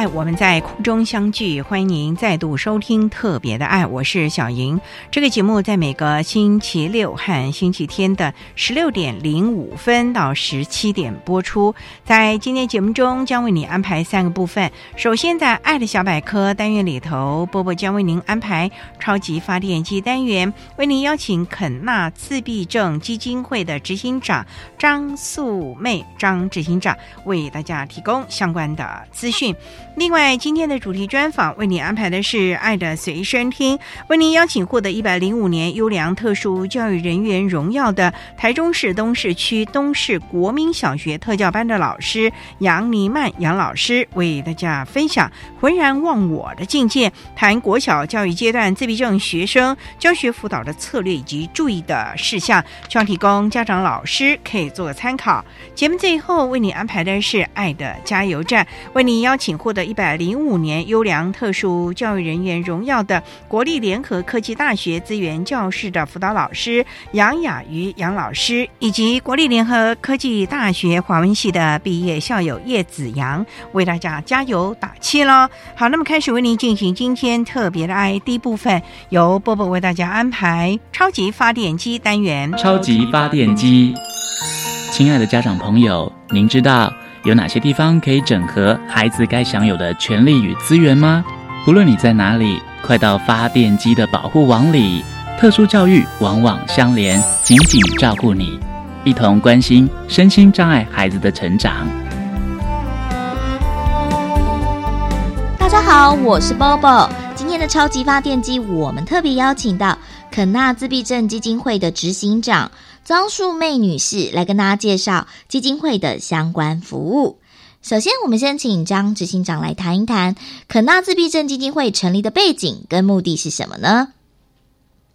爱，我们在空中相聚。欢迎您再度收听《特别的爱》，我是小莹。这个节目在每个星期六和星期天的十六点零五分到十七点播出。在今天节目中，将为你安排三个部分。首先，在“爱的小百科”单元里头，波波将为您安排超级发电机单元，为您邀请肯纳自闭症基金会的执行长张素妹张执行长为大家提供相关的资讯。另外，今天的主题专访为你安排的是《爱的随身听》，为您邀请获得一百零五年优良特殊教育人员荣耀的台中市东市区东市国民小学特教班的老师杨尼曼杨老师，为大家分享浑然忘我的境界，谈国小教育阶段自闭症学生教学辅导的策略以及注意的事项，希望提供家长老师可以做个参考。节目最后为你安排的是《爱的加油站》，为你邀请获得一百零五年优良特殊教育人员荣耀的国立联合科技大学资源教室的辅导老师杨雅瑜杨老师，以及国立联合科技大学华文系的毕业校友叶子阳，为大家加油打气喽！好，那么开始为您进行今天特别的 I D 部分，由波波为大家安排超级发电机单元。超级发电机，亲爱的家长朋友，您知道有哪些地方可以整合孩子该享有的权利与资源吗？无论你在哪里，快到发电机的保护网里。特殊教育网网相连，紧紧照顾你，一同关心身心障碍孩子的成长。大家好，我是 Bobo。今天的超级发电机，我们特别邀请到肯纳自闭症基金会的执行长张树妹女士来跟大家介绍基金会的相关服务。首先，我们先请张执行长来谈一谈肯纳自闭症基金会成立的背景跟目的是什么呢？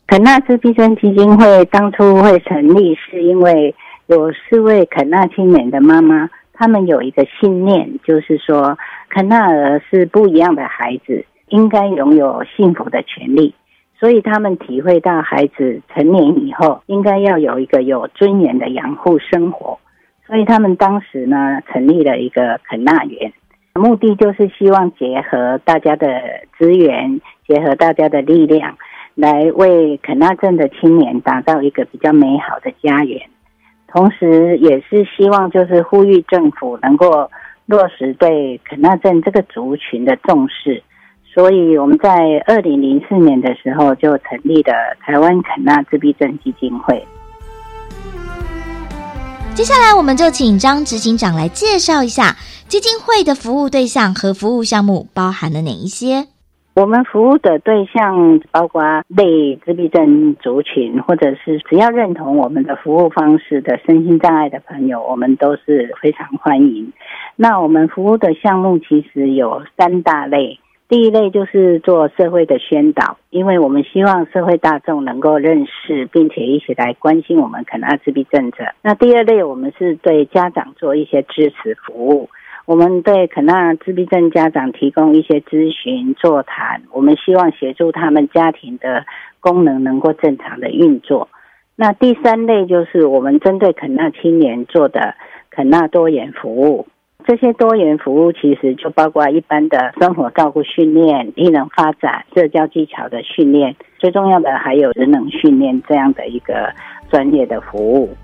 肯纳自闭症基金会当初会成立，是因为有四位肯纳青年的妈妈，他们有一个信念，就是说肯纳儿是不一样的孩子，应该拥有幸福的权利。所以他们体会到孩子成年以后，应该要有一个有尊严的养护生活。所以他们当时呢，成立了一个肯纳园，目的就是希望结合大家的资源，结合大家的力量。来为肯纳镇的青年打造一个比较美好的家园，同时也是希望就是呼吁政府能够落实对肯纳镇这个族群的重视，所以我们在二零零四年的时候就成立了台湾肯纳自闭症基金会。接下来我们就请张执行长来介绍一下基金会的服务对象和服务项目包含了哪一些。我们服务的对象包括类自闭症族群，或者是只要认同我们的服务方式的身心障碍的朋友，我们都是非常欢迎。那我们服务的项目其实有三大类，第一类就是做社会的宣导，因为我们希望社会大众能够认识，并且一起来关心我们肯纳自闭症者。那第二类，我们是对家长做一些支持服务。我们对肯纳自闭症家长提供一些咨询座谈，我们希望协助他们家庭的功能能够正常的运作。那第三类就是我们针对肯纳青年做的肯纳多元服务。这些多元服务其实就包括一般的生活照顾训练、艺能发展、社交技巧的训练，最重要的还有职能训练这样的一个专业的服务。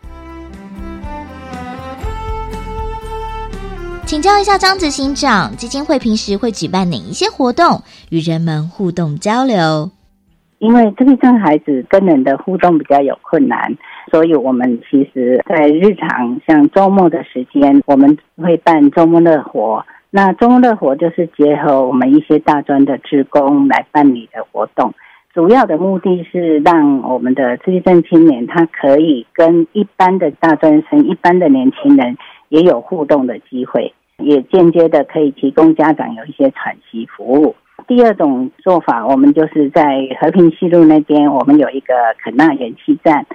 请教一下张执行长，基金会平时会举办哪一些活动与人们互动交流？因为自闭症孩子跟人的互动比较有困难。所以，我们其实，在日常像周末的时间，我们会办周末乐活。那周末乐活就是结合我们一些大专的职工来办理的活动，主要的目的是让我们的自闭症青年他可以跟一般的大专生、一般的年轻人也有互动的机会，也间接的可以提供家长有一些喘息服务。第二种做法，我们就是在和平西路那边，我们有一个肯纳元气站。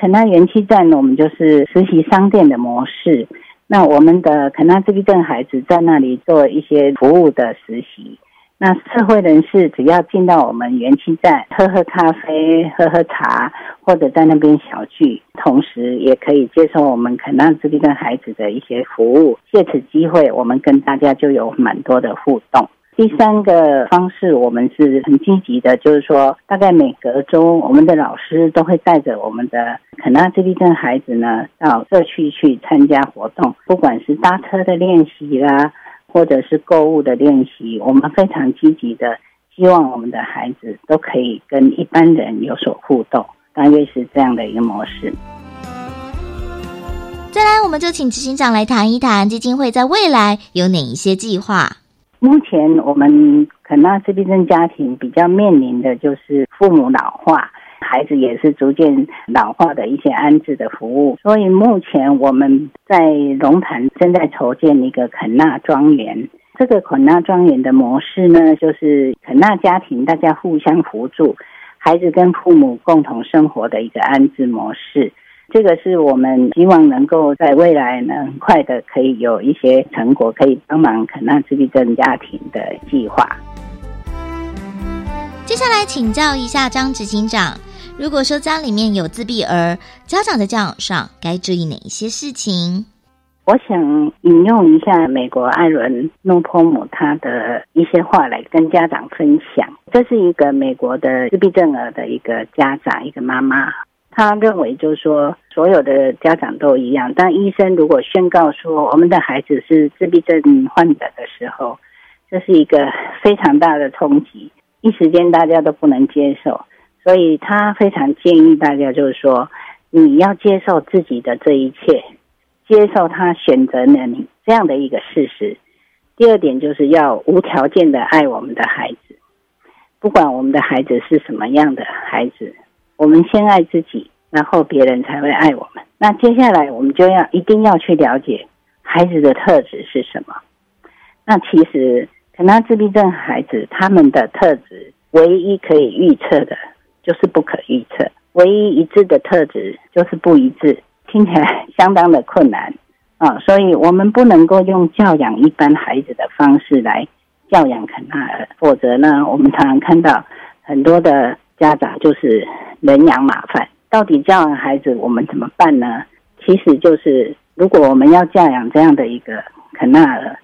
肯纳元气站呢，我们就是实习商店的模式。那我们的肯纳自闭症孩子在那里做一些服务的实习。那社会人士只要进到我们元气站，喝喝咖啡、喝喝茶，或者在那边小聚，同时也可以接受我们肯纳自闭症孩子的一些服务。借此机会，我们跟大家就有蛮多的互动。第三个方式，我们是很积极的，就是说，大概每隔周，我们的老师都会带着我们的肯纳自闭症孩子呢，到社区去参加活动，不管是搭车的练习啦，或者是购物的练习，我们非常积极的，希望我们的孩子都可以跟一般人有所互动，大约是这样的一个模式。再来，我们就请执行长来谈一谈基金会在未来有哪一些计划。目前我们肯纳自闭症家庭比较面临的就是父母老化，孩子也是逐渐老化的一些安置的服务。所以目前我们在龙潭正在筹建一个肯纳庄园。这个肯纳庄园的模式呢，就是肯纳家庭大家互相扶助，孩子跟父母共同生活的一个安置模式。这个是我们希望能够在未来呢，很快的可以有一些成果，可以帮忙肯纳自闭症家庭的计划。接下来请教一下张执行长，如果说家里面有自闭儿，家长在教养上该注意哪一些事情？我想引用一下美国艾伦诺坡姆他的一些话来跟家长分享。这是一个美国的自闭症儿的一个家长，一个妈妈。他认为，就是说，所有的家长都一样。当医生如果宣告说我们的孩子是自闭症患者的时候，这是一个非常大的冲击，一时间大家都不能接受。所以他非常建议大家，就是说，你要接受自己的这一切，接受他选择了你这样的一个事实。第二点就是要无条件的爱我们的孩子，不管我们的孩子是什么样的孩子。我们先爱自己，然后别人才会爱我们。那接下来我们就要一定要去了解孩子的特质是什么。那其实可能自闭症孩子他们的特质，唯一可以预测的就是不可预测；唯一一致的特质就是不一致。听起来相当的困难啊！所以我们不能够用教养一般孩子的方式来教养肯纳尔，否则呢，我们常常看到很多的家长就是。人仰马翻，到底教养孩子我们怎么办呢？其实就是，如果我们要教养这样的一个肯纳尔，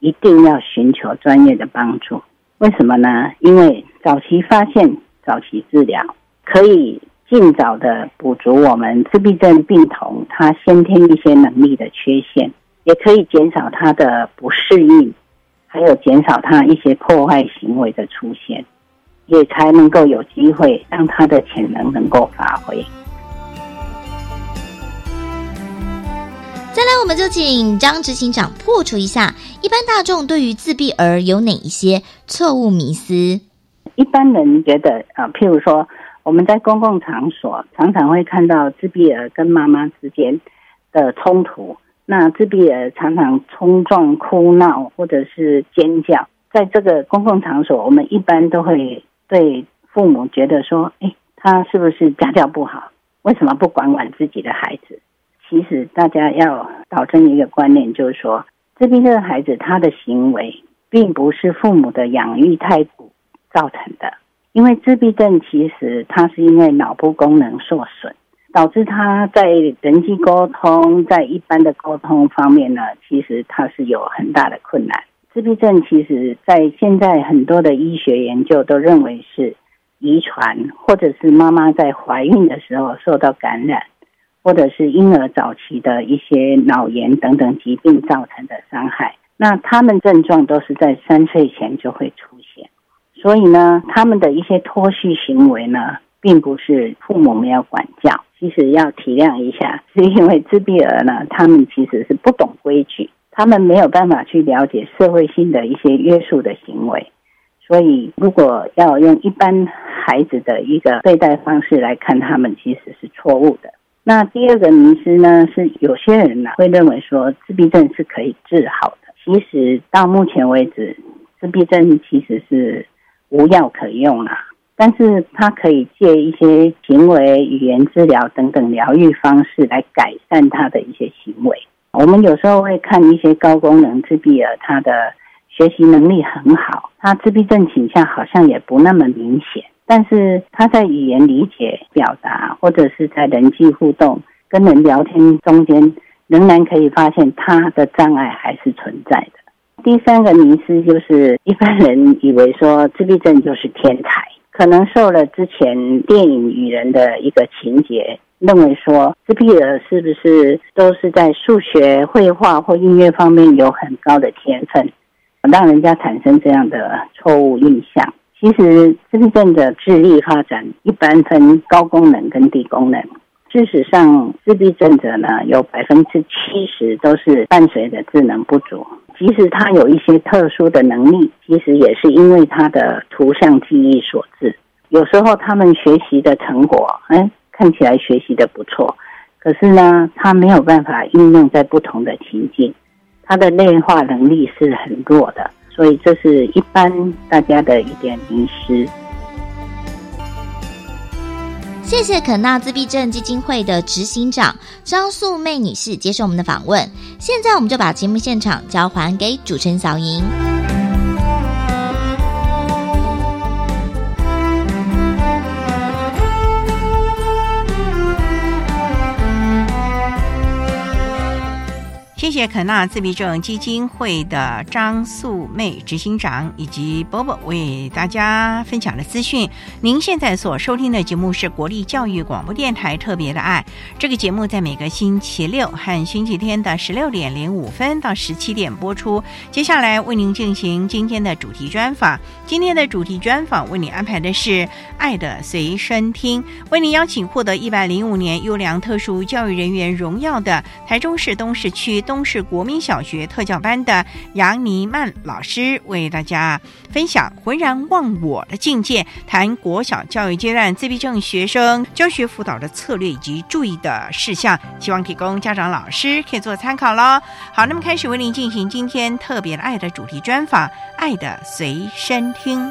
一定要寻求专业的帮助。为什么呢？因为早期发现、早期治疗，可以尽早的补足我们自闭症病童他先天一些能力的缺陷，也可以减少他的不适应，还有减少他一些破坏行为的出现。也才能够有机会让他的潜能能够发挥。再来，我们就请张执行长破除一下一般大众对于自闭儿有哪一些错误迷思。一般人觉得啊，譬如说我们在公共场所常常会看到自闭儿跟妈妈之间的冲突，那自闭儿常常冲撞、哭闹或者是尖叫，在这个公共场所，我们一般都会。对父母觉得说，哎，他是不是家教不好？为什么不管管自己的孩子？其实大家要导正一个观念，就是说，自闭症孩子他的行为并不是父母的养育态度造成的。因为自闭症其实他是因为脑部功能受损，导致他在人际沟通，在一般的沟通方面呢，其实他是有很大的困难。自闭症其实，在现在很多的医学研究都认为是遗传，或者是妈妈在怀孕的时候受到感染，或者是婴儿早期的一些脑炎等等疾病造成的伤害。那他们症状都是在三岁前就会出现，所以呢，他们的一些脱序行为呢，并不是父母没有管教，其实要体谅一下，是因为自闭儿呢，他们其实是不懂规矩。他们没有办法去了解社会性的一些约束的行为，所以如果要用一般孩子的一个对待方式来看他们，其实是错误的。那第二个迷思呢，是有些人呢会认为说自闭症是可以治好的。其实到目前为止，自闭症其实是无药可用啊，但是它可以借一些行为、语言治疗等等疗愈方式来改善他的一些行为。我们有时候会看一些高功能自闭儿，他的学习能力很好，他自闭症倾向好像也不那么明显，但是他在语言理解、表达或者是在人际互动、跟人聊天中间，仍然可以发现他的障碍还是存在的。第三个迷思就是一般人以为说自闭症就是天才，可能受了之前电影《与人》的一个情节。认为说自闭儿是不是都是在数学、绘画或音乐方面有很高的天分，让人家产生这样的错误印象？其实自闭症的智力发展一般分高功能跟低功能。事实上，自闭症者呢有百分之七十都是伴随着智能不足，即使他有一些特殊的能力，其实也是因为他的图像记忆所致。有时候他们学习的成果，哎。看起来学习的不错，可是呢，他没有办法应用在不同的情境，他的内化能力是很弱的，所以这是一般大家的一点迷失。谢谢肯纳自闭症基金会的执行长张素妹女士接受我们的访问，现在我们就把节目现场交还给主持人小莹。谢谢肯纳自闭症基金会的张素妹执行长以及波波为大家分享的资讯。您现在所收听的节目是国立教育广播电台特别的爱。这个节目在每个星期六和星期天的十六点零五分到十七点播出。接下来为您进行今天的主题专访。今天的主题专访为您安排的是《爱的随身听》，为您邀请获得一百零五年优良特殊教育人员荣耀的台中市东市区。东市国民小学特教班的杨尼曼老师为大家分享浑然忘我的境界，谈国小教育阶段自闭症学生教学辅导的策略以及注意的事项，希望提供家长老师可以做参考喽。好，那么开始为您进行今天特别的爱的主题专访，《爱的随身听》。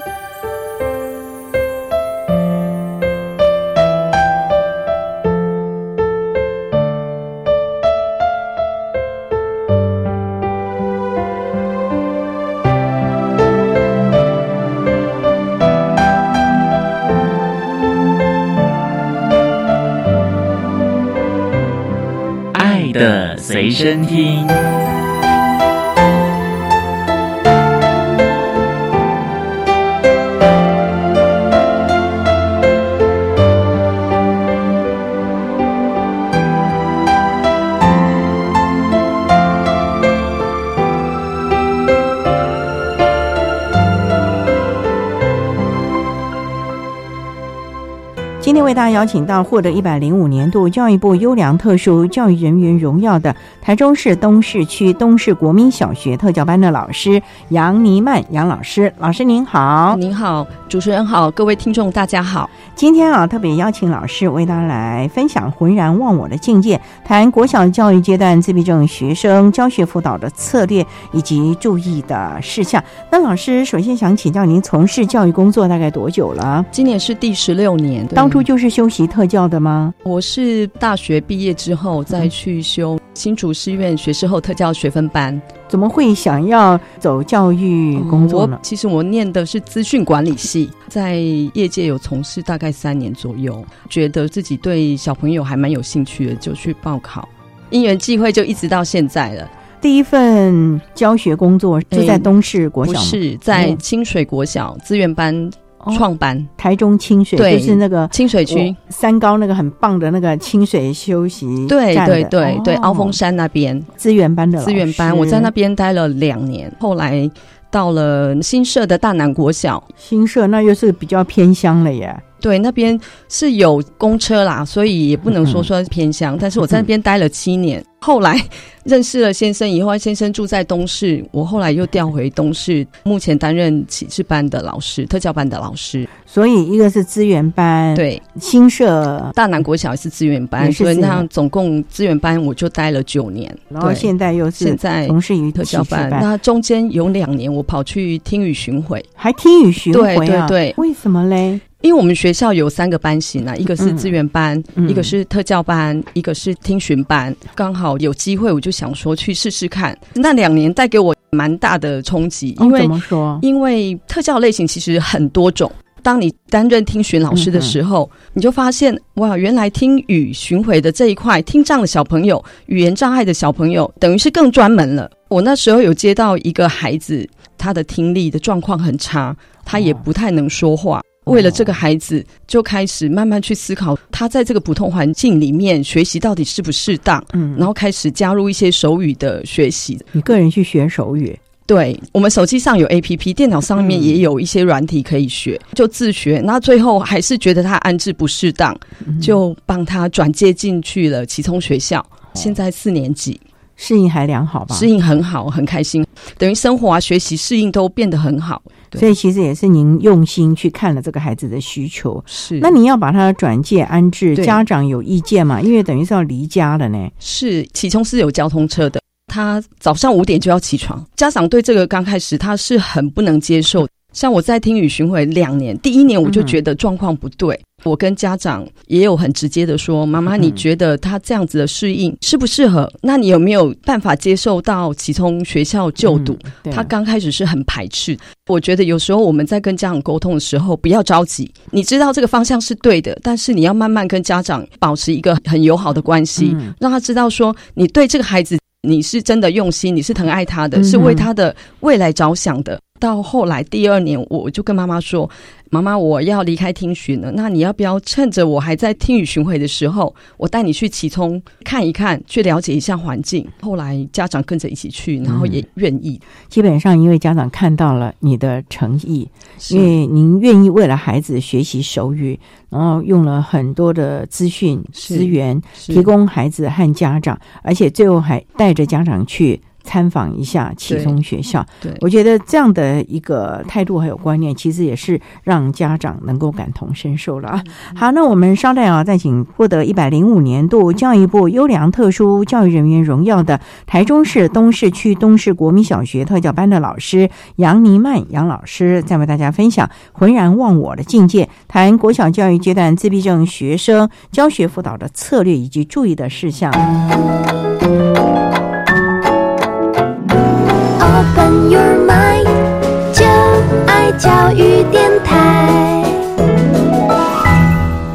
随身听。为大家邀请到获得一百零五年度教育部优良特殊教育人员荣耀的台中市东市区东市国民小学特教班的老师杨尼曼杨老师，老师您好，您好，主持人好，各位听众大家好。今天啊，特别邀请老师为大家来分享浑然忘我的境界，谈国小教育阶段自闭症学生教学辅导的策略以及注意的事项。那老师首先想请教您，从事教育工作大概多久了？今年是第十六年，当初就。就是修习特教的吗？我是大学毕业之后再去修新竹师院学士后特教学分班。怎么会想要走教育工作呢？其实我念的是资讯管理系，在业界有从事大概三年左右，觉得自己对小朋友还蛮有兴趣的，就去报考。因缘际会，就一直到现在了。第一份教学工作就在东市国小，不是在清水国小资源班创班，台中清水，就是那个清水区。三高那个很棒的那个清水休息，对对对对，鳌峰山那边。资源班的资源班，我在那边待了两年，后来到了新社的大南国小，新社那又是比较偏乡了耶。对，那边是有公车啦，所以也不能说说偏乡。但是我在那边待了七年，后来 认识了先生以后，先生住在东市，我后来又调回东市，目前担任启智班的老师，特教班的老师。所以一个是资源班，对，新社大南国小也是资源班，所以那总共资源班我就待了九年，然后现在又是现在从事于特教班。那中间有两年我跑去听语巡回，还听语巡回啊？对对对，为什么嘞？因为我们学校有三个班型啊，一个是资源班，一个是特教班，一个是听巡班。刚好有机会，我就想说去试试看。那两年带给我蛮大的冲击，因为怎么说？因为特教类型其实很多种。当你担任听巡老师的时候，你就发现哇，原来听语巡回的这一块，听障的小朋友、语言障碍的小朋友，等于是更专门了。我那时候有接到一个孩子，他的听力的状况很差，他也不太能说话。为了这个孩子，就开始慢慢去思考，他在这个普通环境里面学习到底适不适当。嗯，然后开始加入一些手语的学习。你个人去学手语？对，我们手机上有 A P P，电脑上面也有一些软体可以学，就自学。那最后还是觉得他安置不适当，就帮他转接进去了启聪学校。现在四年级，适应还良好吧？适应很好，很开心。等于生活啊、学习、适应都变得很好。所以其实也是您用心去看了这个孩子的需求，是。那你要把他转介安置，家长有意见吗？因为等于是要离家了呢。是，启聪是有交通车的，他早上五点就要起床。家长对这个刚开始他是很不能接受。像我在听语巡回两年，第一年我就觉得状况不对。我跟家长也有很直接的说：“妈妈，你觉得他这样子的适应适不适合？那你有没有办法接受到启聪学校就读？”他刚开始是很排斥。我觉得有时候我们在跟家长沟通的时候，不要着急。你知道这个方向是对的，但是你要慢慢跟家长保持一个很友好的关系，让他知道说你对这个孩子你是真的用心，你是疼爱他的，是为他的未来着想的。到后来第二年，我就跟妈妈说。妈妈，我要离开听巡了。那你要不要趁着我还在听雨巡回的时候，我带你去启聪看一看，去了解一下环境？后来家长跟着一起去，然后也愿意。基本上，因为家长看到了你的诚意，因为您愿意为了孩子学习手语，然后用了很多的资讯资源提供孩子和家长，而且最后还带着家长去。参访一下启聪学校，对我觉得这样的一个态度还有观念，其实也是让家长能够感同身受了啊。好，那我们稍待啊，再请获得一百零五年度教育部优良特殊教育人员荣耀的台中市东市区东市国民小学特教班的老师杨尼曼杨老师，再为大家分享浑然忘我的境界，谈国小教育阶段自闭症学生教学辅导的策略以及注意的事项。教育电台。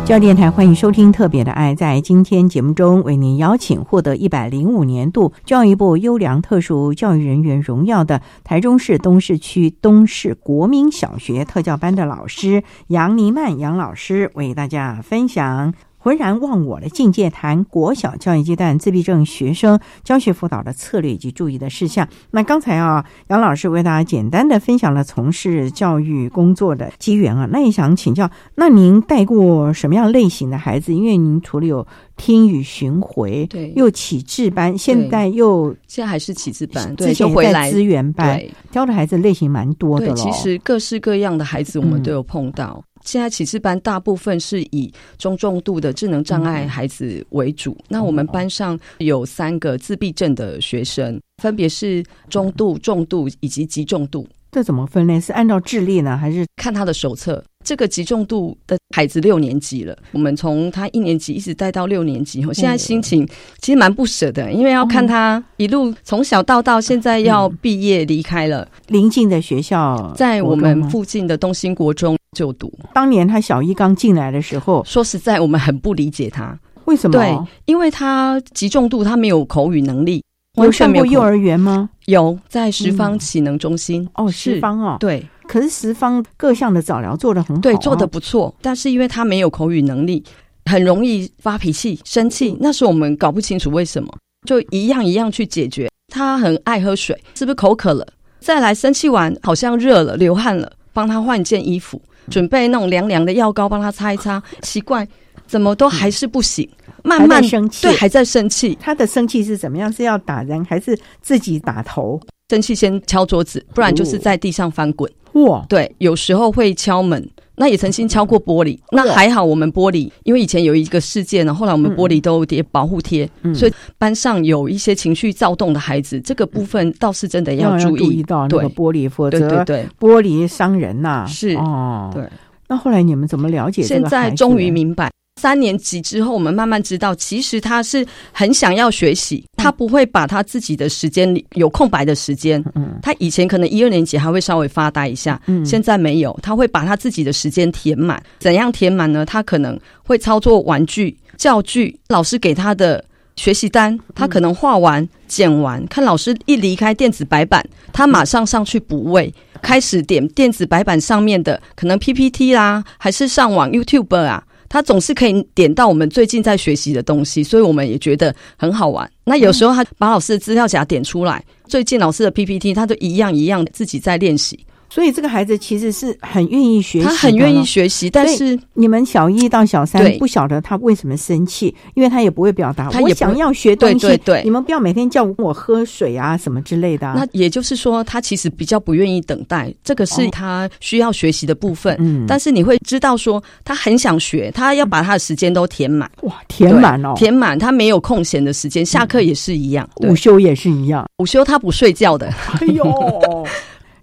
教育电台欢迎收听《特别的爱》。在今天节目中，为您邀请获得一百零五年度教育部优良特殊教育人员荣耀的台中市东市区东市国民小学特教班的老师杨尼曼杨老师，为大家分享。浑然忘我的境界，谈国小教育阶段自闭症学生教学辅导的策略以及注意的事项。那刚才啊，杨老师为大家简单的分享了从事教育工作的机缘啊，那也想请教，那您带过什么样类型的孩子？因为您除了有听语巡回，对，又启智班，现在又现在还是启智班，之前在资源班教的孩子类型蛮多的其实各式各样的孩子我们都有碰到。现在启智班大部分是以中重度的智能障碍孩子为主。那我们班上有三个自闭症的学生，分别是中度、重度以及极重度。这怎么分类？是按照智力呢，还是看他的手册？这个集中度的孩子六年级了，我们从他一年级一直带到六年级，我现在心情其实蛮不舍的，因为要看他一路从小到到现在要毕业离开了，邻近的学校在我们附近的东兴国中就读。当年他小一刚进来的时候，说实在，我们很不理解他，为什么？对，因为他极重度，他没有口语能力，有完全没有口上过幼儿园吗？有在十方嗯。启能中心、哦，十方哦，对可是十方各项的早疗做的很好、啊，对做的不错，但是因为他没有口语能力，很容易发脾气、生气。那时候我们搞不清楚为什么，就一样一样去解决。他很爱喝水，是不是口渴了？再来生气完好像热了、流汗了，帮他换件衣服，准备那种凉凉的药膏帮他擦一擦。奇怪，怎么都还是不行？慢慢生气对，还在生气。他的生气是怎么样？是要打人还是自己打头？生气先敲桌子，不然就是在地上翻滚。哇，对，有时候会敲门，那也曾经敲过玻璃。那还好，我们玻璃，因为以前有一个事件呢，后来我们玻璃都有叠保护贴，嗯所以班上有一些情绪躁动的孩子，这个部分倒是真的要注意。意到那个对玻璃，否对对则对玻璃伤人呐、是哦，对。那后来你们怎么了解这现在终于明白。三年级之后，我们慢慢知道，其实他是很想要学习，嗯他不会把他自己的时间里有空白的时间。嗯他以前可能一二年级还会稍微发呆一下，嗯现在没有，他会把他自己的时间填满。怎样填满呢？他可能会操作玩具、教具，老师给他的学习单，他可能画完、剪完，看老师一离开电子白板，他马上上去补位，开始点电子白板上面的可能 PPT 啦，还是上网 YouTube 啊。他总是可以点到我们最近在学习的东西，所以我们也觉得很好玩。那有时候他把老师的资料夹点出来，最近老师的 PPT，他都一样一样自己在练习。所以这个孩子其实是很愿意学习他，很愿意学习，但是你们小一到小三不晓得他为什么生气，因为他也不会表达。他也想要学东西，对对对你们不要每天叫我喝水啊什么之类的、啊。那也就是说，他其实比较不愿意等待，这个是哦他需要学习的部分。嗯但是你会知道说，他很想学，他要把他的时间都填满，哇，填满哦，填满，他没有空闲的时间，下课也是一样。对午休也是一样。午休他不睡觉的，哎呦，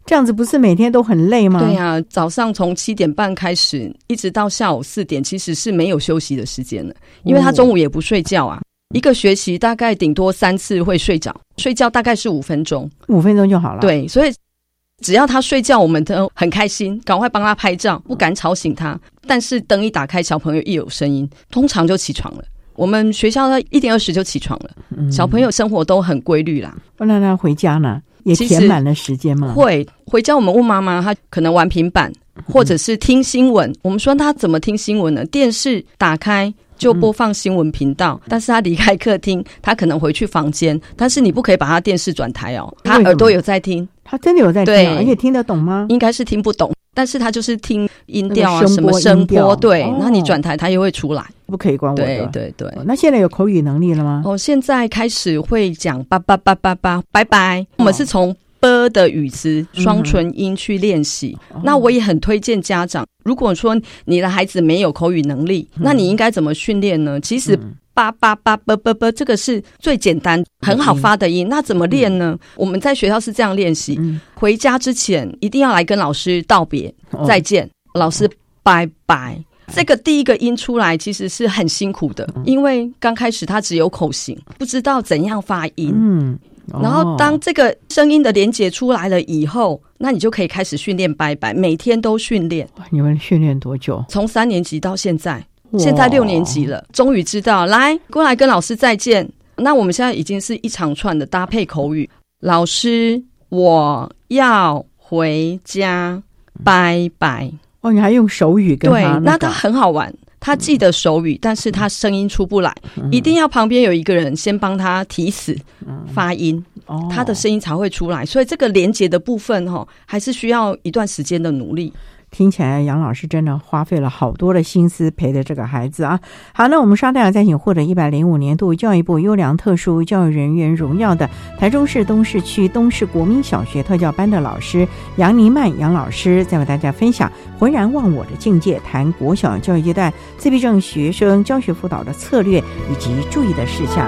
这样子不是每天都很累吗？对呀、早上从七点半开始，一直到下午四点，其实是没有休息的时间的，因为他中午也不睡觉啊。一个学期大概顶多三次会睡着，睡觉大概是五分钟。五分钟就好了。，对，所以只要他睡觉，我们都很开心，赶快帮他拍照，不敢吵醒他。但是灯一打开，小朋友一有声音，通常就起床了。我们学校的一点二十就起床了，嗯小朋友生活都很规律啦。那他回家呢，也填满了时间吗？会回家，我们问妈妈，她可能玩平板，或者是听新闻。我们说她怎么听新闻呢？电视打开。就播放新闻频道，但是他离开客厅，他可能回去房间，但是你不可以把他电视转台哦，他耳朵有在听，他真的有在听而且听得懂吗？应该是听不懂，但是他就是听音调啊，什么声波，对，哦那你转台他又会出来，不可以管我的。对对对。哦那现在有口语能力了吗？哦，现在开始会讲叭叭叭叭叭，拜拜。我们是从 b 的语词双唇音去练习。那我也很推荐家长，如果说你的孩子没有口语能力，那你应该怎么训练呢？其实。叭叭叭啵啵啵，这个是最简单、很好发的音。那怎么练呢？我们在学校是这样练习：嗯回家之前一定要来跟老师道别，哦再见，老师拜拜。这个第一个音出来其实是很辛苦的，因为刚开始他只有口型，不知道怎样发音。嗯，然后哦当这个声音的连接出来了以后，那你就可以开始训练拜拜，每天都训练，你们训练多久？从三年级到现在，哇现在六年级了，终于知道，来过来跟老师再见。那我们现在已经是一长串的搭配口语，老师，我要回家，拜拜。哦，你还用手语跟对，他个那他很好玩。他记得手语，但是他声音出不来，嗯一定要旁边有一个人先帮他提死发音，哦他的声音才会出来。所以这个连接的部分哈，还是需要一段时间的努力。听起来杨老师真的花费了好多的心思陪着这个孩子啊。好，那我们稍待再请获得一百零五年度教育部优良特殊教育人员荣耀的台中市东市区东市国民小学特教班的老师杨尼曼杨老师，再为大家分享浑然忘我的境界，谈国小教育阶段自闭症学生教学辅导的策略以及注意的事项。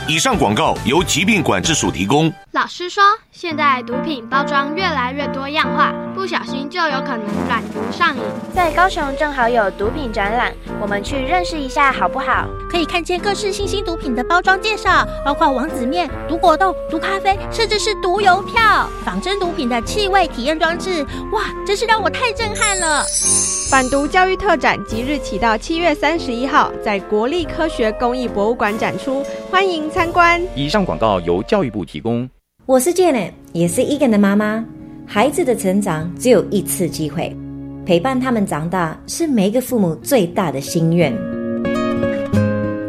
以上广告由疾病管制署提供。老师说，现在毒品包装越来越多样化，不小心就有可能染毒上瘾。在高雄正好有毒品展览，我们去认识一下好不好？可以看见各式新兴毒品的包装介绍，包括王子面、毒果冻、毒咖啡，甚至是毒邮票、仿真毒品的气味体验装置。哇，真是让我太震撼了！反毒教育特展即日起到七月三十一号，在国立科学工艺博物馆展出，欢迎参观。以上广告由教育部提供。我是 Janet，也是 Egan 的妈妈。孩子的成长只有一次机会，陪伴他们长大是每一个父母最大的心愿。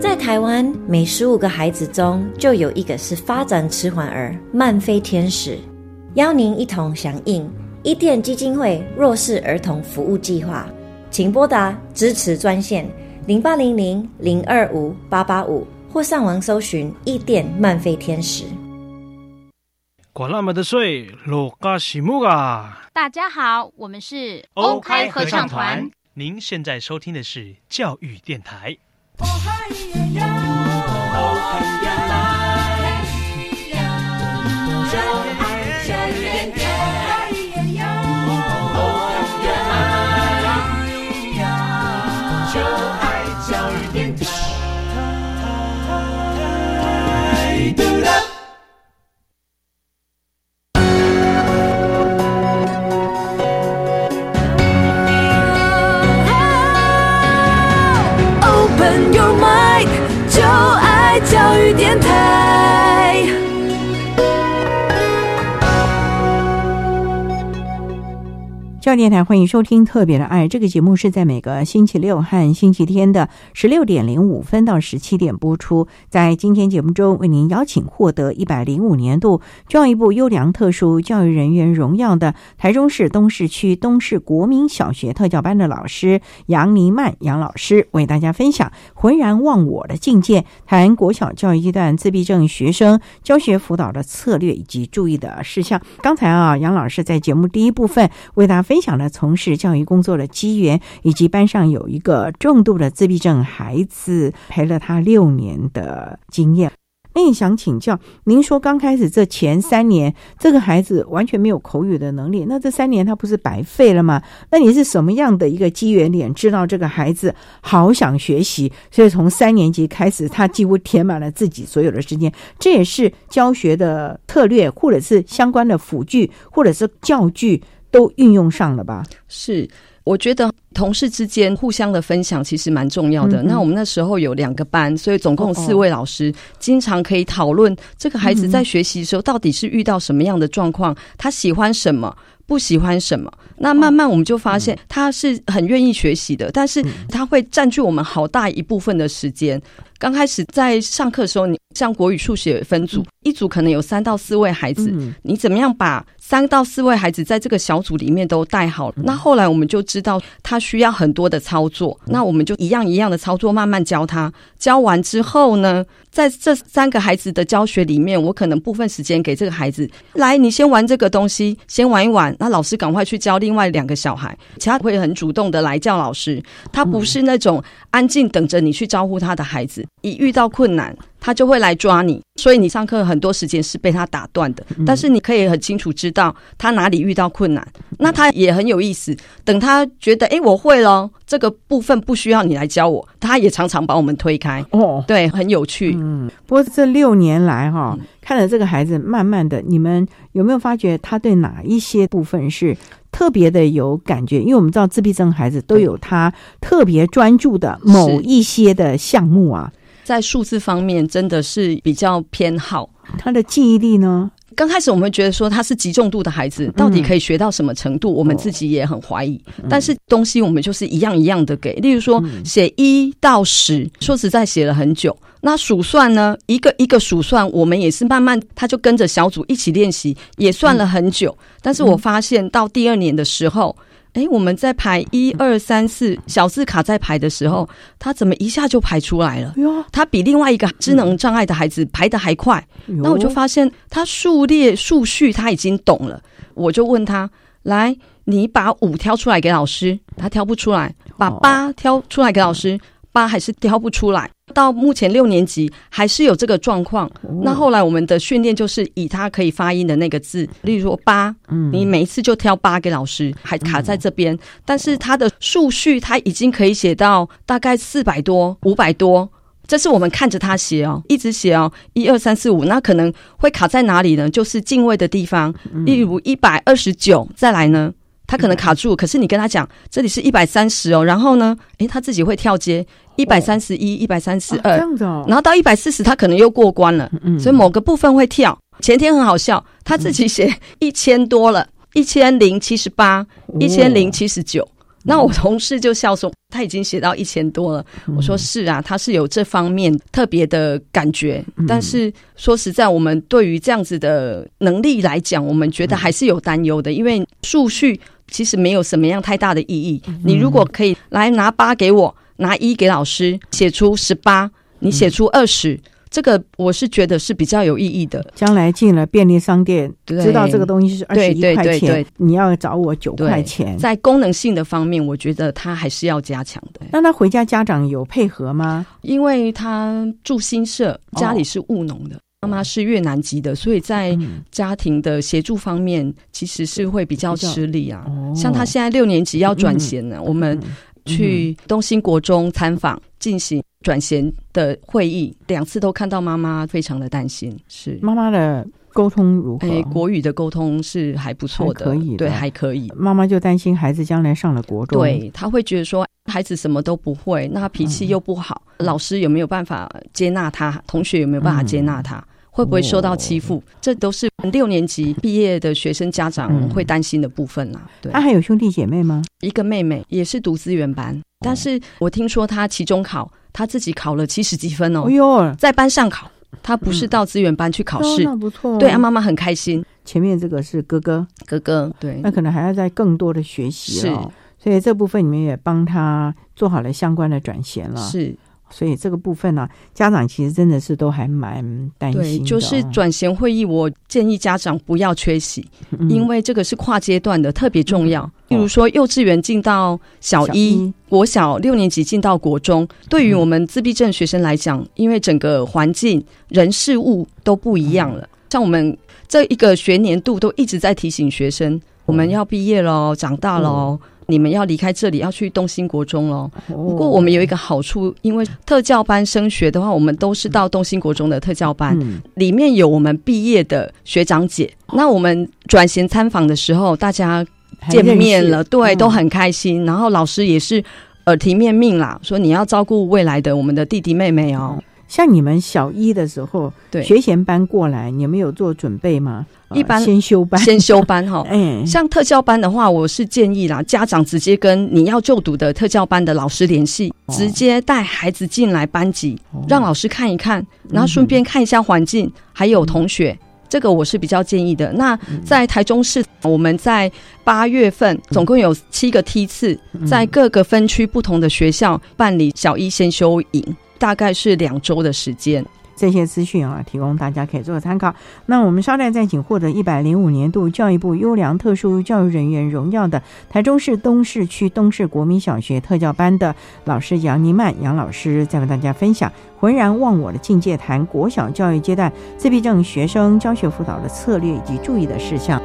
在台湾，每十五个孩子中就有一个是发展迟缓儿、慢飞天使。邀您一同响应伊甸基金会弱势儿童服务计划，请拨打支持专线零八零零零二五八八五，或上网搜寻一店漫飞天使。管那么的水，罗嘎西木啊！大家好，我们是欧开合唱团。您现在收听的是教育电台。电台欢迎收听《特别的爱》这个节目，是在每个星期六和星期天的十六点零五分到十七点播出。在今天节目中，为您邀请获得一百零五年度教育部优良特殊教育人员荣耀的台中市东市区东市国民小学特教班的老师杨尼曼杨老师，为大家分享浑然忘我的境界，谈国小教育阶段自闭症学生教学辅导的策略以及注意的事项。刚才啊，杨老师在节目第一部分为大家分享了从事教育工作的机缘，以及班上有一个重度的自闭症孩子陪了他六年的经验。那也想请教，您说刚开始这前三年，这个孩子完全没有口语的能力，那这三年他不是白费了吗？那你是什么样的一个机缘点，知道这个孩子好想学习，所以从三年级开始，他几乎填满了自己所有的时间。这也是教学的策略，或者是相关的辅具，或者是教具。都运用上了吧？是，我觉得同事之间互相的分享其实蛮重要的。那我们那时候有两个班，所以总共四位老师，经常可以讨论这个孩子在学习的时候到底是遇到什么样的状况，他喜欢什么，不喜欢什么。那慢慢我们就发现他是很愿意学习的，但是他会占据我们好大一部分的时间。刚开始在上课的时候，你像国语、数学分组，一组可能有三到四位孩子，你怎么样把三到四位孩子在这个小组里面都带好了？那后来我们就知道他需要很多的操作，那我们就一样一样的操作，慢慢教他。教完之后呢，在这三个孩子的教学里面，我可能部分时间给这个孩子来，你先玩这个东西，先玩一玩。那老师赶快去教另外两个小孩，其他会很主动的来叫老师。他不是那种安静等着你去招呼他的孩子。一遇到困难，他就会来抓你，所以你上课很多时间是被他打断的。但是你可以很清楚知道他哪里遇到困难，那他也很有意思。等他觉得哎，我会了这个部分，不需要你来教我，他也常常把我们推开。哦，对，很有趣。嗯，不过这六年来哈，看了这个孩子，慢慢的，你们有没有发觉他对哪一些部分是特别的有感觉？因为我们知道自闭症孩子都有他特别专注的某一些的项目啊。在数字方面，真的是比较偏好他的记忆力呢。刚开始我们觉得说他是极重度的孩子，到底可以学到什么程度？我们自己也很怀疑。但是东西我们就是一样一样的给，例如说写一到十，说实在写了很久。那数算呢，一个一个数算，我们也是慢慢，他就跟着小组一起练习，也算了很久。但是我发现到第二年的时候，哎，我们在排一二三四小字卡在排的时候，他怎么一下就排出来了？他比另外一个智能障碍的孩子排的还快。那我就发现他数列数序他已经懂了，我就问他：来，你把五挑出来给老师，他挑不出来；把八挑出来给老师。八还是挑不出来，到目前六年级还是有这个状况。那后来我们的训练就是以他可以发音的那个字，例如说八，你每一次就挑八给老师，还卡在这边。但是他的数序他已经可以写到大概四百多、五百多，这是我们看着他写哦，一直写哦，一二三四五，那可能会卡在哪里呢？就是进位的地方，例如一百二十九，再来呢？他可能卡住，可是你跟他讲这里是一百三十哦，然后呢，诶，他自己会跳接一百三十一、一百三十二，这样子哦，然后到一百四十，他可能又过关了，所以某个部分会跳。前天很好笑，他自己写一千多了，一千零七十八，一千零七十九。那我同事就笑说他已经写到一千多了。我说是啊，他是有这方面特别的感觉。但是说实在，我们对于这样子的能力来讲，我们觉得还是有担忧的，因为数序其实没有什么样太大的意义。你如果可以来拿八给我，拿一给老师，写出十八，你写出二十。这个我是觉得是比较有意义的。将来进了便利商店，知道这个东西是二十一块钱，你要找我九块钱。在功能性的方面，我觉得他还是要加强的。那他回家家长有配合吗？因为他住新社，家里是务农的，妈妈是越南籍的，所以在家庭的协助方面其实是会比较吃力啊。像他现在六年级要转衔呢，我们去东兴国中参访进行。转衔的会议两次都看到妈妈非常的担心，是妈妈的沟通如何？哎，国语的沟通是还不错的，可以对，还可以。妈妈就担心孩子将来上了国中，对他会觉得说孩子什么都不会，那脾气又不好，老师有没有办法接纳他？同学有没有办法接纳他？会不会受到欺负？这都是六年级毕业的学生家长会担心的部分啦。对，他还有兄弟姐妹吗？一个妹妹也是读资源班，但是我听说他期中考。他自己考了七十几分哦，哎呦，在班上考，他不是到资源班去考试，那不错。对啊，妈妈很开心。前面这个是哥哥，哥哥，对，那可能还要在更多的学习了，所以这部分你们也帮他做好了相关的转衔了，是。所以这个部分呢，家长其实真的是都还蛮担心的。就是转衔会议，我建议家长不要缺席，因为这个是跨阶段的，特别重要。例如说，幼稚园进到小一，国小六年级进到国中，对于我们自闭症学生来讲，因为整个环境、人事物都不一样了。像我们这一个学年度都一直在提醒学生，我们要毕业喽，长大喽。你们要离开这里，要去东兴国中喽。不过我们有一个好处，因为特教班升学的话，我们都是到东兴国中的特教班，里面有我们毕业的学长姐。那我们转衔参访的时候，大家见面了，对，都很开心。然后老师也是耳提面命啦，说你要照顾未来的我们的弟弟妹妹哦。像你们小一的时候，对学前班过来，你们有做准备吗？一般先修班，先修班哈。嗯，像特教班的话，我是建议啦，家长直接跟你要就读的特教班的老师联系，直接带孩子进来班级，让老师看一看，然后顺便看一下环境，还有同学，这个我是比较建议的。那在台中市，我们在八月份总共有七个梯次，在各个分区不同的学校办理小一先修营。大概是两周的时间，这些资讯啊，提供大家可以做个参考。那我们稍待再请获得一百零五年度教育部优良特殊教育人员荣耀的台中市东市区东市国民小学特教班的老师杨尼曼杨老师，再为大家分享浑然忘我的境界，谈国小教育阶段自闭症学生教学辅导的策略以及注意的事项。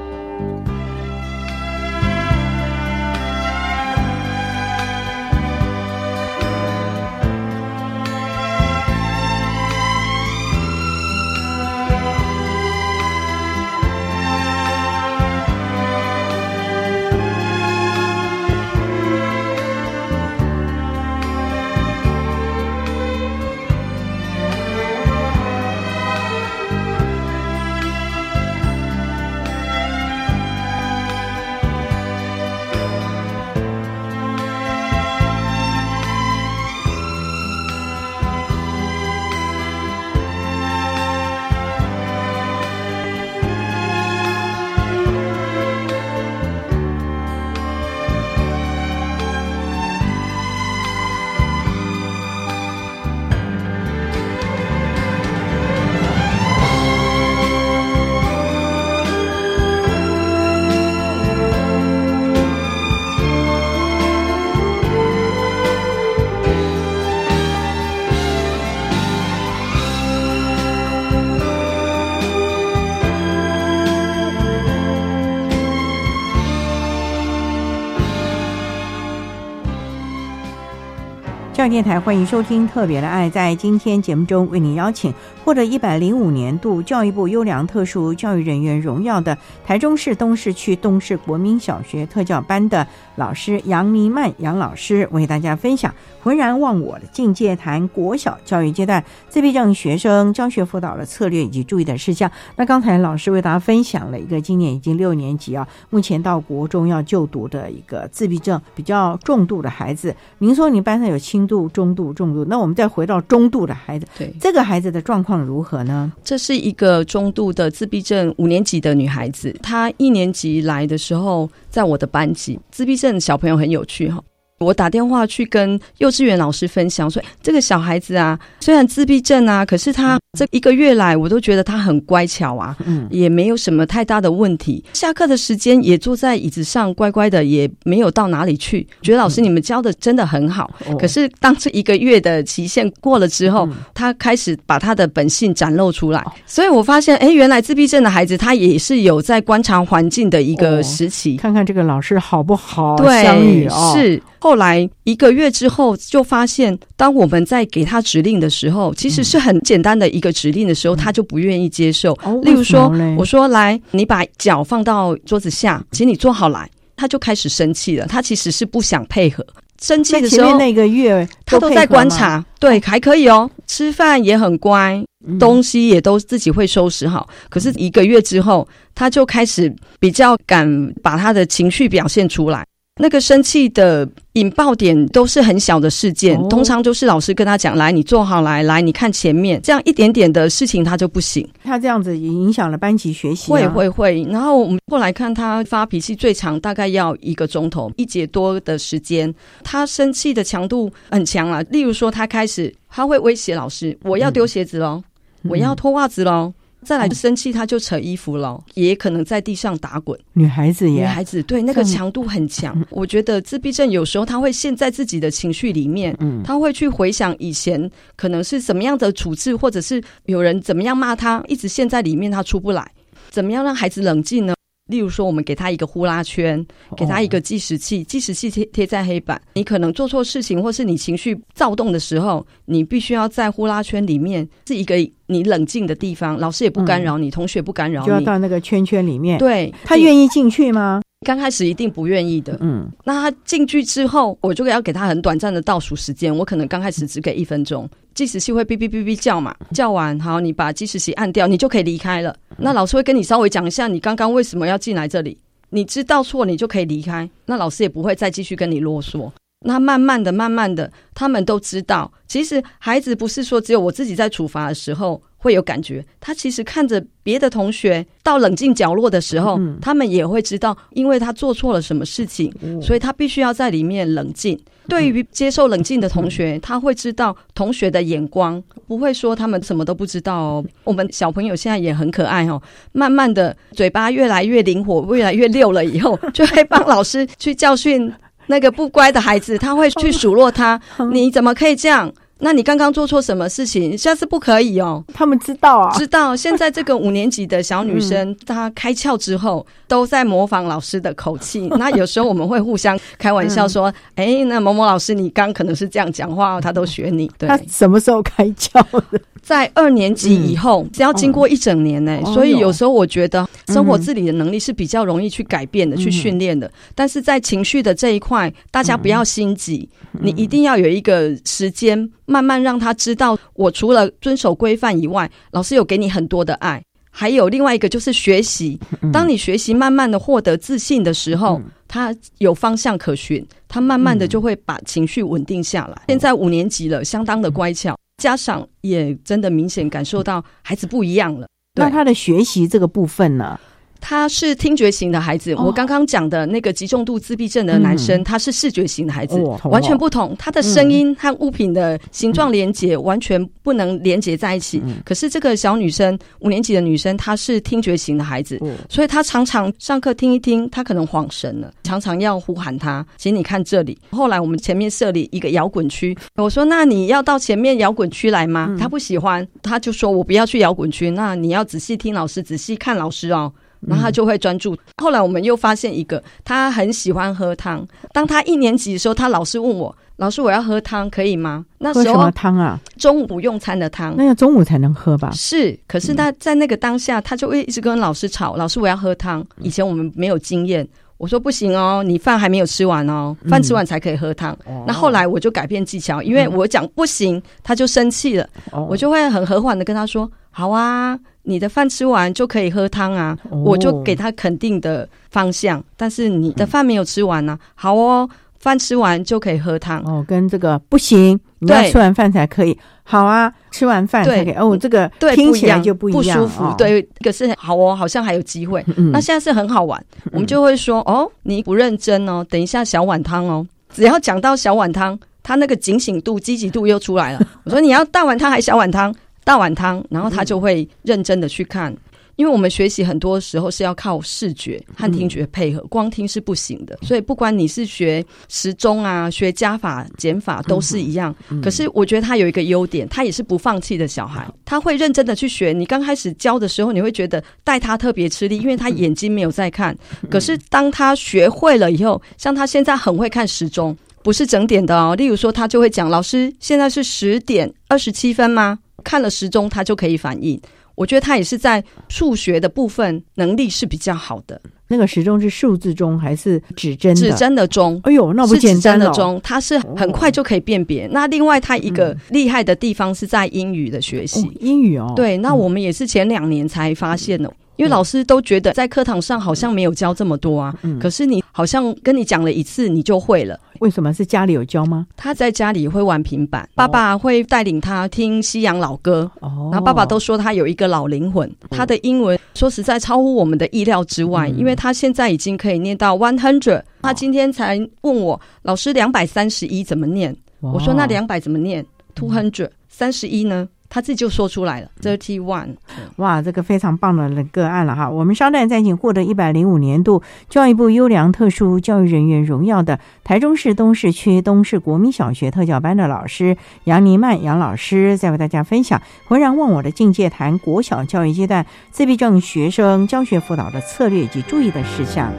电台欢迎收听《特别的爱》。在今天节目中，为您邀请获得一百零五年度教育部优良特殊教育人员荣耀的台中市东市区东市国民小学特教班的老师杨尼曼杨老师，为大家分享浑然忘我的境界谈国小教育阶段自闭症学生教学辅导的策略以及注意的事项。那刚才老师为大家分享了一个今年已经六年级啊，目前到国中要就读的一个自闭症比较重度的孩子。您说你班上有轻度、中度、重度，那我们再回到中度的孩子，对这个孩子的状况如何呢？这是一个中度的自闭症五年级的女孩子，她一年级来的时候，在我的班级，自闭症小朋友很有趣哈。我打电话去跟幼稚园老师分享说，这个小孩子啊，虽然自闭症啊，可是他这一个月来，我都觉得他很乖巧啊，嗯，也没有什么太大的问题。下课的时间也坐在椅子上乖乖的，也没有到哪里去。觉得老师你们教的真的很好。哦可是当这一个月的期限过了之后，他开始把他的本性展露出来，所以我发现，哎，原来自闭症的孩子他也是有在观察环境的一个时期。看看这个老师好不好对，相遇哦。是。后来一个月之后，就发现，当我们在给他指令的时候，其实是很简单的一个指令的时候，他就不愿意接受。例如说我说来，你把脚放到桌子下，请你坐好来，他就开始生气了。他其实是不想配合。生气的时候，那个月他都在观察，对，还可以哦，吃饭也很乖，东西也都自己会收拾好。可是一个月之后，他就开始比较敢把他的情绪表现出来。那个生气的引爆点都是很小的事件，哦通常就是老师跟他讲：“来，你坐好来，来，你看前面。”这样一点点的事情他就不行。他这样子也影响了班级学习、啊，会会会。然后我们后来看他发脾气最长大概要一个钟头，一节多的时间。他生气的强度很强啊，例如说他开始他会威胁老师：“我要丢鞋子喽，嗯我要脱袜子喽。”再来就生气，他就扯衣服了，也可能在地上打滚。女孩子也，女孩子对那个强度很强。我觉得自闭症有时候他会陷在自己的情绪里面，嗯他会去回想以前可能是怎么样的处置，或者是有人怎么样骂他，一直陷在里面，他出不来。怎么样让孩子冷静呢？例如说，我们给他一个呼啦圈，给他一个计时器，计时器贴贴在黑板。你可能做错事情，或是你情绪躁动的时候，你必须要在呼啦圈里面是一个你冷静的地方，老师也不干扰你，同学不干扰你就要。到那个圈圈里面。对，他愿意进去吗？刚开始一定不愿意的。嗯，那他进去之后，我就要给他很短暂的倒数时间，我可能刚开始只给一分钟。计时器会哔哔哔哔叫嘛，叫完好，你把计时器按掉，你就可以离开了。那老师会跟你稍微讲一下，你刚刚为什么要进来这里，你知道错，你就可以离开。那老师也不会再继续跟你啰嗦。那慢慢的、慢慢的，他们都知道，其实孩子不是说只有我自己在处罚的时候会有感觉，他其实看着别的同学到冷静角落的时候，他们也会知道，因为他做错了什么事情，所以他必须要在里面冷静。对于接受冷静的同学，他会知道同学的眼光，不会说他们什么都不知道哦。我们小朋友现在也很可爱哦，慢慢的嘴巴越来越灵活，越来越溜了，以后就会帮老师去教训那个不乖的孩子，他会去数落他，你怎么可以这样？那你刚刚做错什么事情？下次不可以哦。他们知道啊，知道。现在这个五年级的小女生，她开窍之后，都在模仿老师的口气。那有时候我们会互相开玩笑说：“哎、那某某老师，你刚可能是这样讲话，她都学你。”对他，什么时候开窍的？在二年级以后，只要经过一整年呢、哦所以有时候我觉得生活自理的能力是比较容易去改变的、去训练的。但是在情绪的这一块，大家不要心急，你一定要有一个时间，慢慢让他知道，我除了遵守规范以外，老师有给你很多的爱。还有另外一个就是学习，当你学习慢慢的获得自信的时候，他有方向可循，他慢慢的就会把情绪稳定下来。现在五年级了，相当的乖巧，家长也真的明显感受到孩子不一样了。那他的学习这个部分呢？他是听觉型的孩子，哦我刚刚讲的那个极重度自闭症的男生，嗯他是视觉型的孩子，哦完全不同。他的声音和物品的形状连接完全不能连接在一起。嗯可是这个小女生，五年级的女生，她是听觉型的孩子，哦所以她常常上课听一听，她可能晃神了，常常要呼喊她，请你看这里。后来我们前面设立一个摇滚区，我说那你要到前面摇滚区来吗？嗯她不喜欢，她就说我不要去摇滚区，那你要仔细听老师，仔细看老师哦。然后他就会专注。后来我们又发现一个，他很喜欢喝汤。当他一年级的时候，他老师问我：“老师我要喝汤，可以吗？那喝什时候么汤啊？中午不用餐的汤。那要中午才能喝吧？是，可是他在那个当下，他就会一直跟老师吵，老师我要喝汤。以前我们没有经验。我说不行哦，你饭还没有吃完哦，饭吃完才可以喝汤。那后来我就改变技巧，因为我讲不行，他就生气了，我就会很和缓的跟他说：“好啊，你的饭吃完就可以喝汤啊。”我就给他肯定的方向，但是你的饭没有吃完呢，好哦，饭吃完就可以喝汤。哦，跟这个不行，你要吃完饭才可以。好啊，吃完饭才可以。哦，这个听起来就不一样不舒服。对，可是好哦，好像还有机会。那现在是很好玩，我们就会说哦，你不认真哦，等一下小碗汤哦。只要讲到小碗汤，他那个警醒度、积极度又出来了。我说你要大碗汤还是小碗汤？大碗汤，然后他就会认真的去看。因为我们学习很多时候是要靠视觉和听觉配合，光听是不行的。所以不管你是学时钟啊、学加法、减法，都是一样。可是我觉得他有一个优点，他也是不放弃的小孩，他会认真的去学。你刚开始教的时候，你会觉得带他特别吃力，因为他眼睛没有在看。可是当他学会了以后，像他现在很会看时钟，不是整点的哦。例如说，他就会讲：“老师，现在是十点二十七分吗？”看了时钟，他就可以反应。我觉得他也是在数学的部分能力是比较好的。那个时钟是数字钟还是指针？指针的钟。哎呦，那不简单的钟，它是很快就可以辨别。那另外，它一个厉害的地方是在英语的学习。英语哦。对，那我们也是前两年才发现的。因为老师都觉得在课堂上好像没有教这么多啊，可是你好像跟你讲了一次你就会了。为什么是家里有教吗？他在家里会玩平板，爸爸会带领他听西洋老歌。哦，然后爸爸都说他有一个老灵魂。他的英文说实在超乎我们的意料之外，因为他现在已经可以念到 one hundred。他今天才问我老师两百三十一怎么念？我说那两百怎么念？two hundred 三十一呢？他自己就说出来了，thirty one，哇，这个非常棒的个案了哈。我们稍待再请获得一百零五年度教育部优良特殊教育人员荣耀的台中市东市区东市国民小学特教班的老师杨尼曼杨老师，再为大家分享浑然忘我的境界，谈国小教育阶段自闭症学生教学辅导的策略以及注意的事项。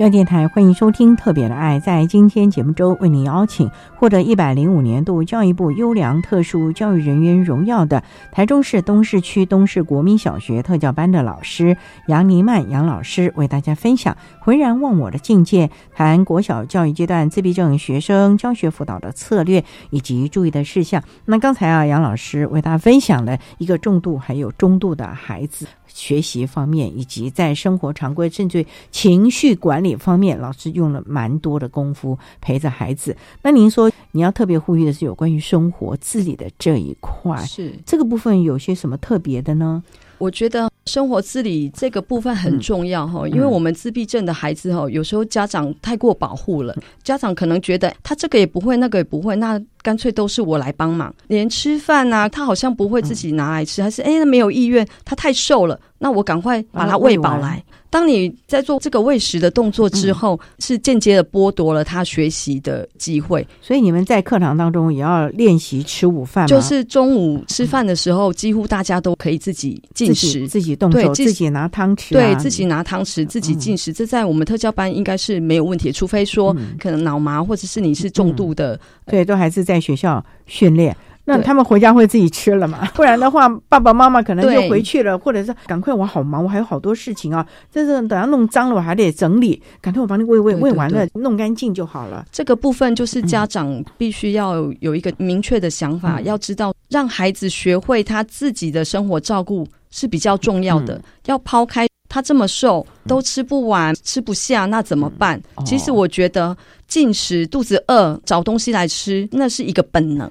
教电台欢迎收听《特别的爱》。在今天节目中，为您邀请获得一百零五年度教育部优良特殊教育人员荣耀的台中市东市区东市国民小学特教班的老师杨尼曼杨老师，为大家分享浑然忘我的境界，谈国小教育阶段自闭症学生教学辅导的策略以及注意的事项。那刚才啊，杨老师为大家分享了一个重度还有中度的孩子。学习方面，以及在生活常规，甚至情绪管理方面，老师用了蛮多的功夫陪着孩子。那您说，你要特别呼吁的是有关于生活自理的这一块，是这个部分有些什么特别的呢？我觉得生活自理这个部分很重要哈，因为我们自闭症的孩子哈，有时候家长太过保护了，家长可能觉得他这个也不会，那个也不会，那干脆都是我来帮忙，连吃饭啊，他好像不会自己拿来吃，还是哎，他没有意愿，他太瘦了，那我赶快把他喂饱来。当你在做这个喂食的动作之后，是间接的剥夺了他学习的机会。所以你们在课堂当中也要练习吃午饭，就是中午吃饭的时候，几乎大家都可以自己进食，自己动手，自己拿汤匙，对自己拿汤匙，自己进食。这在我们特教班应该是没有问题，除非说可能脑麻或者是你是重度的，对，都还是在学校训练。那他们回家会自己吃了嘛？不然的话，爸爸妈妈可能就回去了，或者是赶快，我好忙，我还有好多事情啊。这是等下弄脏了，我还得整理。赶快我帮你喂喂喂完了，弄干净就好了。这个部分就是家长必须要有一个明确的想法，要知道让孩子学会他自己的生活照顾是比较重要的。要抛开他这么瘦都吃不完、吃不下，那怎么办？其实我觉得进食、肚子饿找东西来吃，那是一个本能。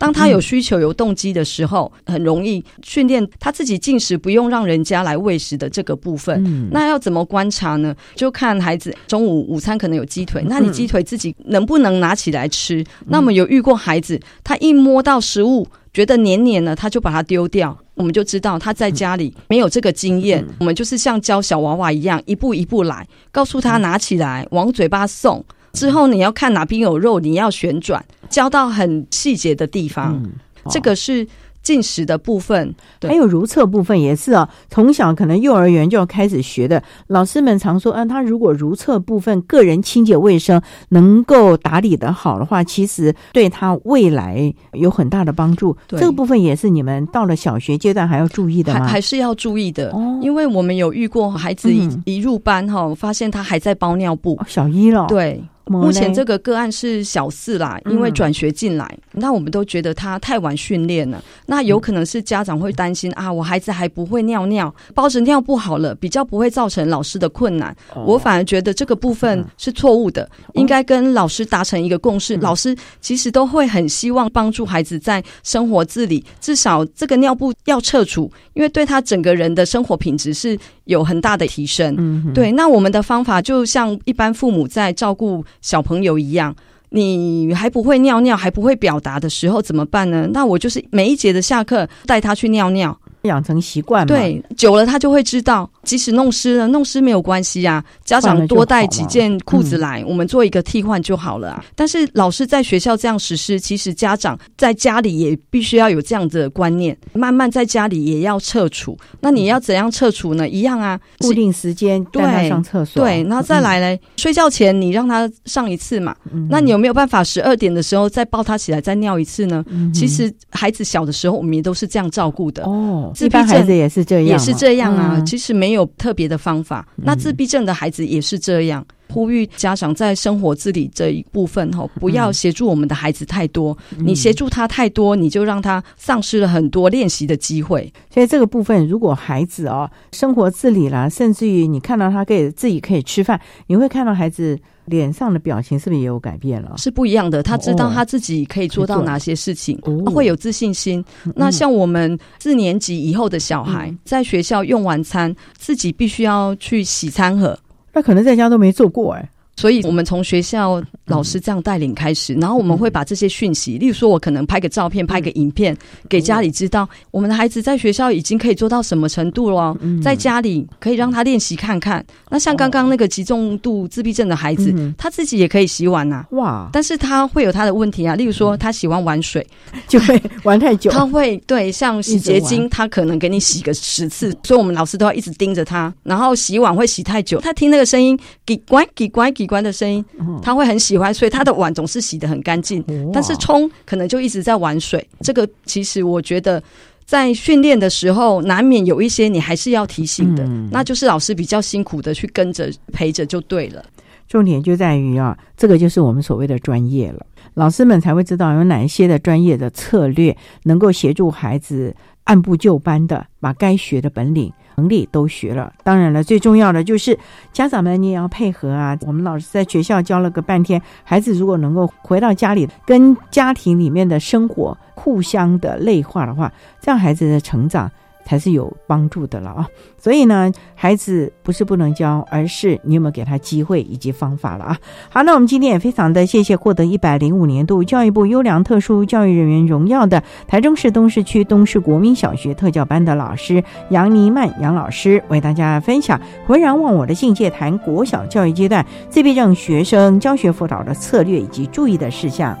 当他有需求、有动机的时候，很容易训练他自己进食，不用让人家来喂食的这个部分。那要怎么观察呢？就看孩子中午午餐可能有鸡腿，那你鸡腿自己能不能拿起来吃？那么有遇过孩子，他一摸到食物觉得黏黏的，他就把它丢掉，我们就知道他在家里没有这个经验。我们就是像教小娃娃一样，一步一步来，告诉他拿起来往嘴巴送。之后你要看哪边有肉，你要旋转，教到很细节的地方。这个是进食的部分，还有如厕部分也是啊。从小可能幼儿园就要开始学的，老师们常说，啊，他如果如厕部分个人清洁卫生能够打理的好的话，其实对他未来有很大的帮助。这个部分也是你们到了小学阶段还要注意的吗？还是要注意的，因为我们有遇过孩子一一入班哈，发现他还在包尿布，小一了，对。目前这个个案是小四啦，因为转学进来，那我们都觉得他太晚训练了。那有可能是家长会担心啊，我孩子还不会尿尿，包着尿布好了，比较不会造成老师的困难。我反而觉得这个部分是错误的，应该跟老师达成一个共识。老师其实都会很希望帮助孩子在生活自理，至少这个尿布要撤除，因为对他整个人的生活品质是有很大的提升。对，那我们的方法就像一般父母在照顾。小朋友一样，你还不会尿尿，还不会表达的时候怎么办呢？那我就是每一节的下课带他去尿尿。养成习惯，对，久了他就会知道，即使弄湿了，弄湿没有关系啊。家长多带几件裤子来，我们做一个替换就好了啊。但是老师在学校这样实施，其实家长在家里也必须要有这样的观念，慢慢在家里也要撤除。那你要怎样撤除呢？一样啊，固定时间带他上厕所，对，然后再来嘞，睡觉前你让他上一次嘛。那你有没有办法十二点的时候再抱他起来再尿一次呢？其实孩子小的时候，我们也都是这样照顾的哦。自闭症也是这样，也是这样啊。其实没有特别的方法。那自闭症的孩子也是这样。呼吁家长在生活自理这一部分哈，不要协助我们的孩子太多。你协助他太多，你就让他丧失了很多练习的机会。所以这个部分，如果孩子哦生活自理了，甚至于你看到他可以自己可以吃饭，你会看到孩子。脸上的表情是不是也有改变了？是不一样的。他知道他自己可以做到哪些事情，会有自信心。那像我们四年级以后的小孩，在学校用完餐，自己必须要去洗餐盒，那可能在家都没做过哎。所以，我们从学校老师这样带领开始，然后我们会把这些讯息，例如说，我可能拍个照片、拍个影片给家里知道，我们的孩子在学校已经可以做到什么程度了。在家里可以让他练习看看。那像刚刚那个极重度自闭症的孩子，他自己也可以洗碗呐。哇！但是他会有他的问题啊，例如说，他喜欢玩水，就会玩太久。他会对像洗洁精，他可能给你洗个十次，所以我们老师都要一直盯着他。然后洗碗会洗太久，他听那个声音，给关给关给。关的声音，他会很喜欢，所以他的碗总是洗的很干净。但是冲可能就一直在玩水。这个其实我觉得，在训练的时候，难免有一些你还是要提醒的，那就是老师比较辛苦的去跟着陪着就对了。重点就在于啊，这个就是我们所谓的专业了，老师们才会知道有哪一些的专业的策略，能够协助孩子按部就班的把该学的本领。能力都学了，当然了，最重要的就是家长们，你也要配合啊。我们老师在学校教了个半天，孩子如果能够回到家里，跟家庭里面的生活互相的内化的话，这样孩子的成长。才是有帮助的了啊。所以呢，孩子不是不能教，而是你有没有给他机会以及方法了啊。好，那我们今天也非常的谢谢获得一百零五年度教育部优良特殊教育人员荣耀的台中市东市区东市国民小学特教班的老师杨尼曼杨老师，为大家分享浑然忘我的境界，谈国小教育阶段自闭症学生教学辅导的策略以及注意的事项。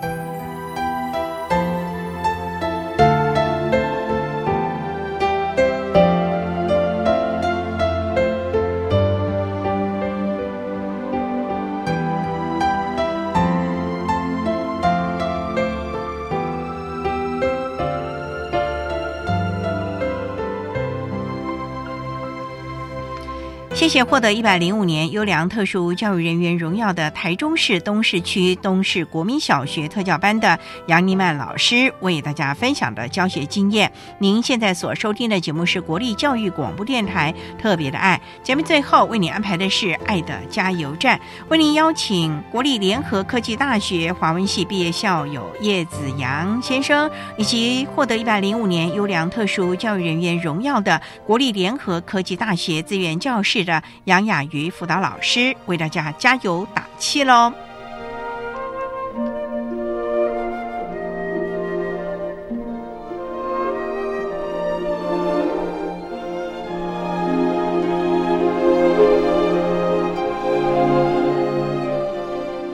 谢获得一百零五年优良特殊教育人员荣耀的台中市东市区东市国民小学特教班的杨尼曼老师为大家分享的教学经验。您现在所收听的节目是国立教育广播电台特别的爱节目，最后为您安排的是爱的加油站，为您邀请国立联合科技大学华文系毕业校友叶子阳先生，以及获得一百零五年优良特殊教育人员荣耀的国立联合科技大学资源教室的杨雅瑜辅导老师，为大家加油打气喽！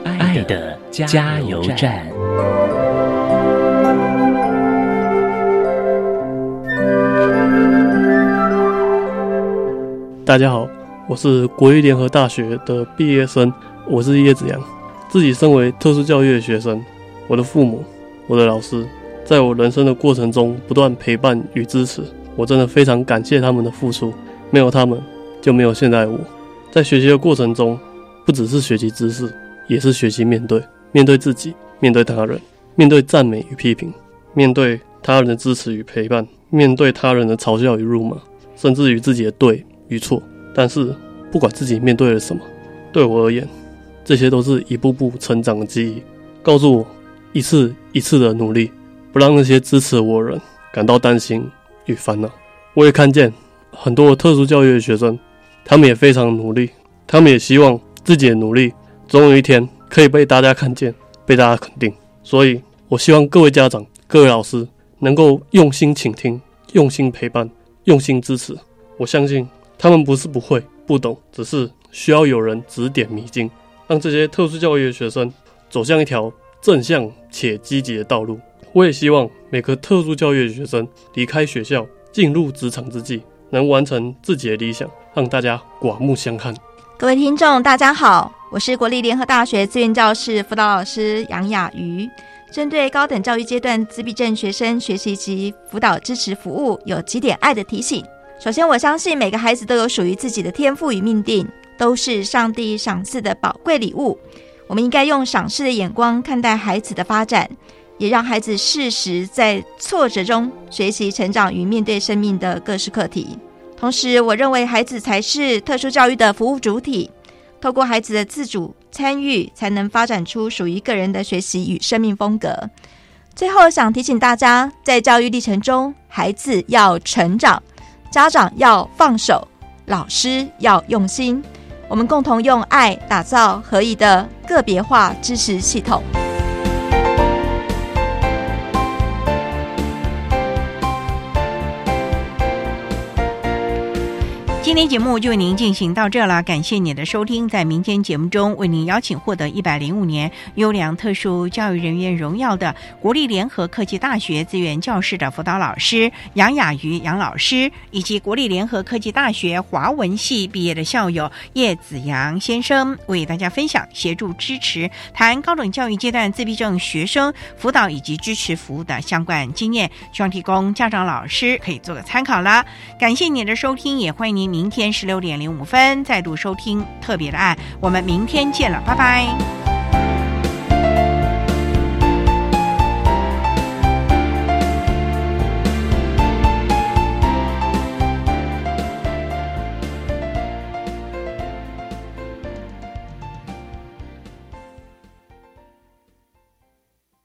爱的加油站。大家好，我是国立联合大学的毕业生，我是叶子阳。自己身为特殊教育的学生，我的父母、我的老师，在我人生的过程中不断陪伴与支持，我真的非常感谢他们的付出。没有他们，就没有现在我。在学习的过程中，不只是学习知识，也是学习面对，面对自己，面对他人，面对赞美与批评，面对他人的支持与陪伴，面对他人的嘲笑与辱骂，甚至于自己的对。与错，但是不管自己面对了什么，对我而言，这些都是一步步成长的记忆，告诉我一次一次的努力，不让那些支持我的人感到担心与烦恼。我也看见很多特殊教育的学生，他们也非常努力，他们也希望自己的努力总有一天可以被大家看见，被大家肯定。所以，我希望各位家长、各位老师能够用心倾听，用心陪伴，用心支持。我相信。他们不是不会不懂，只是需要有人指点迷津，让这些特殊教育的学生走向一条正向且积极的道路。我也希望每个特殊教育的学生离开学校进入职场之际，能完成自己的理想，让大家刮目相看。各位听众，大家好，我是国立联合大学资源教室辅导老师杨雅瑜。针对高等教育阶段自闭症学生学习及辅导支持服务，有几点爱的提醒。首先，我相信每个孩子都有属于自己的天赋与命定，都是上帝赏赐的宝贵礼物。我们应该用赏识的眼光看待孩子的发展，也让孩子适时在挫折中学习成长与面对生命的各式课题。同时，我认为孩子才是特殊教育的服务主体，透过孩子的自主参与，才能发展出属于个人的学习与生命风格。最后，想提醒大家，在教育历程中，孩子要成长。家长要放手，老师要用心，我们共同用爱打造合一的个别化支持系统。今天节目就为您进行到这了，感谢您的收听。在民间节目中，为您邀请获得一百零五年优良特殊教育人员荣耀的国立联合科技大学资源教室的辅导老师杨雅瑜杨老师，以及国立联合科技大学华文系毕业的校友叶子阳先生，为大家分享协助支持谈高等教育阶段自闭症学生辅导以及支持服务的相关经验，希望提供家长老师可以做个参考啦。感谢您的收听，也欢迎您。明天十六点零五分再度收听特别的爱，我们明天见了，拜拜。